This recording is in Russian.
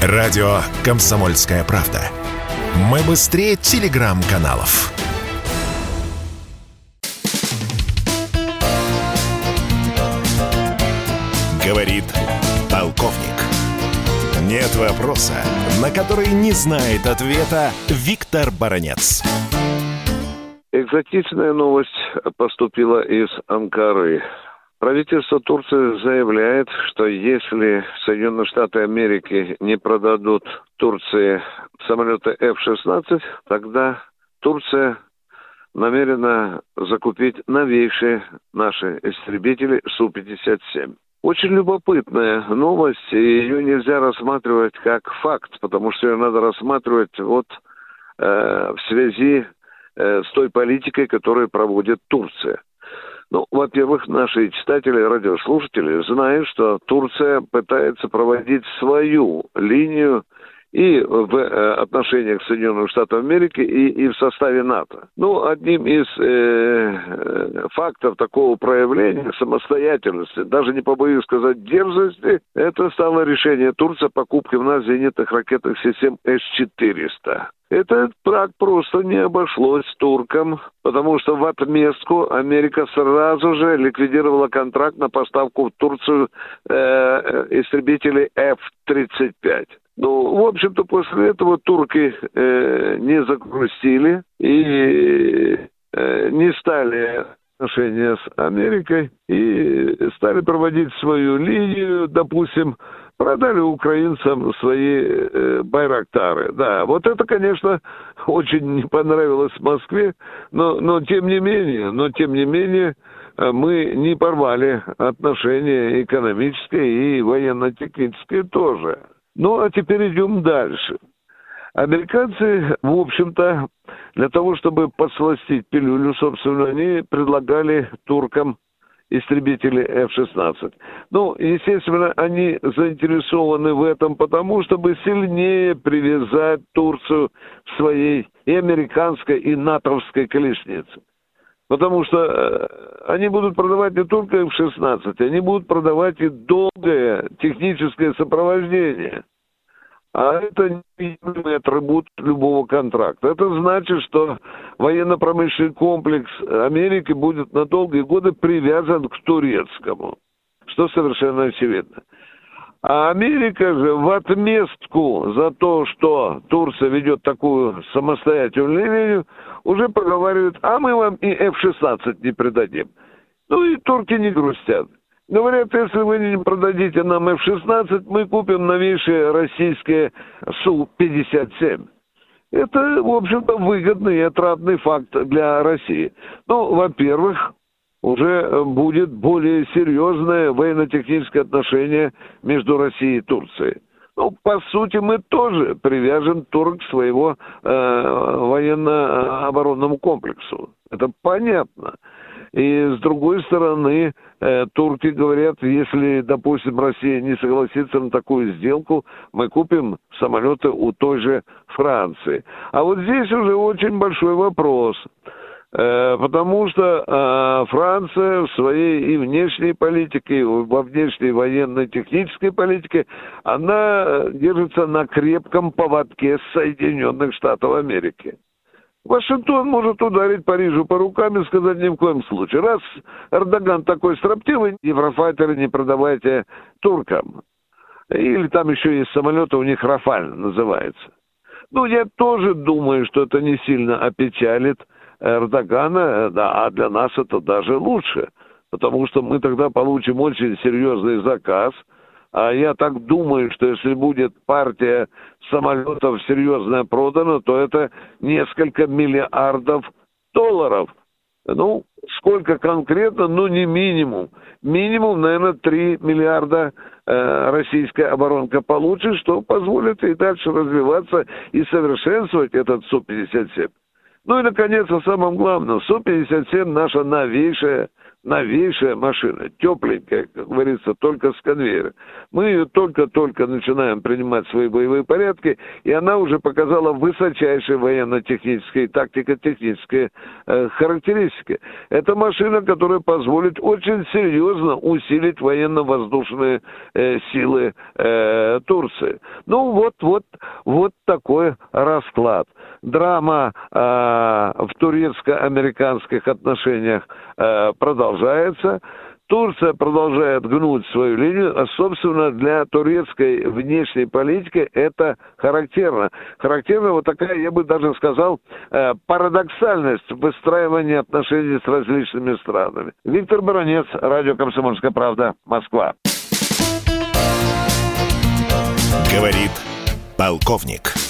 Радио «Комсомольская правда». Мы быстрее телеграм-каналов. Говорит полковник. Нет вопроса, на который не знает ответа Виктор Баранец. Экзотичная новость поступила из Анкары. Правительство Турции заявляет, что если Соединенные Штаты Америки не продадут Турции самолеты F-16, тогда Турция намерена закупить новейшие наши истребители Су-57. Очень любопытная новость, и ее нельзя рассматривать как факт, потому что ее надо рассматривать вот э, в связи э, с той политикой, которую проводит Турция. Ну, во-первых, наши читатели, радиослушатели знают, что Турция пытается проводить свою линию и в э, отношениях Соединенных Штатов Америки, и, и в составе НАТО. Ну, одним из э, э, фактов такого проявления самостоятельности, даже не побоюсь сказать дерзости, это стало решение Турции покупки в нас зенитных ракетных систем С-400. Это так просто не обошлось туркам, потому что в отместку Америка сразу же ликвидировала контракт на поставку в Турцию э, э истребителей F-35. Ну, в общем-то, после этого турки э, не загрустили и э, не стали отношения с Америкой и стали проводить свою линию, допустим, продали украинцам свои э, байрактары. Да, вот это, конечно, очень не понравилось Москве, но, но тем не менее, но тем не менее, э, мы не порвали отношения экономические и военно-технические тоже. Ну, а теперь идем дальше. Американцы, в общем-то, для того, чтобы подсластить пилюлю, собственно, они предлагали туркам истребители F-16. Ну, естественно, они заинтересованы в этом, потому чтобы сильнее привязать Турцию к своей и американской, и натовской колеснице. Потому что э, они будут продавать не только F-16, они будут продавать и долгое техническое сопровождение. А это неотъемлемый атрибут любого контракта. Это значит, что военно-промышленный комплекс Америки будет на долгие годы привязан к турецкому, что совершенно очевидно. А Америка же в отместку за то, что Турция ведет такую самостоятельную линию, уже проговаривает, а мы вам и F-16 не придадим. Ну и турки не грустят. Говорят, если вы не продадите нам F-16, мы купим новейшие российские Су-57. Это, в общем-то, выгодный и отрадный факт для России. Ну, во-первых, уже будет более серьезное военно-техническое отношение между Россией и Турцией. Ну, по сути, мы тоже привяжем турок к своего э, военно-оборонному комплексу. Это понятно. И с другой стороны, э, турки говорят, если, допустим, Россия не согласится на такую сделку, мы купим самолеты у той же Франции. А вот здесь уже очень большой вопрос. Э, потому что э, Франция в своей и внешней политике, и во внешней военно-технической политике, она держится на крепком поводке Соединенных Штатов Америки. Вашингтон может ударить Парижу по рукам и сказать ни в коем случае. Раз Эрдоган такой строптивый, еврофайтеры не продавайте туркам. Или там еще есть самолеты, у них Рафаль называется. Ну, я тоже думаю, что это не сильно опечалит Эрдогана, да, а для нас это даже лучше, потому что мы тогда получим очень серьезный заказ – а я так думаю, что если будет партия самолетов серьезная продана, то это несколько миллиардов долларов. Ну, сколько конкретно, ну не минимум. Минимум, наверное, 3 миллиарда э, российская оборонка получит, что позволит и дальше развиваться и совершенствовать этот Су-57. Ну и, наконец, о самом главном. Су-57 наша новейшая новейшая машина, тепленькая, как говорится, только с конвейера. Мы ее только-только начинаем принимать в свои боевые порядки, и она уже показала высочайшие военно-технические тактико-технические э, характеристики. Это машина, которая позволит очень серьезно усилить военно-воздушные э, силы э, Турции. Ну вот, вот, вот такой расклад. Драма э, в турецко-американских отношениях э, продолжается. Турция продолжает гнуть свою линию, а, собственно, для турецкой внешней политики это характерно. Характерна вот такая, я бы даже сказал, э, парадоксальность выстраивания отношений с различными странами. Виктор Баранец, Радио «Комсомольская правда», Москва. Говорит полковник.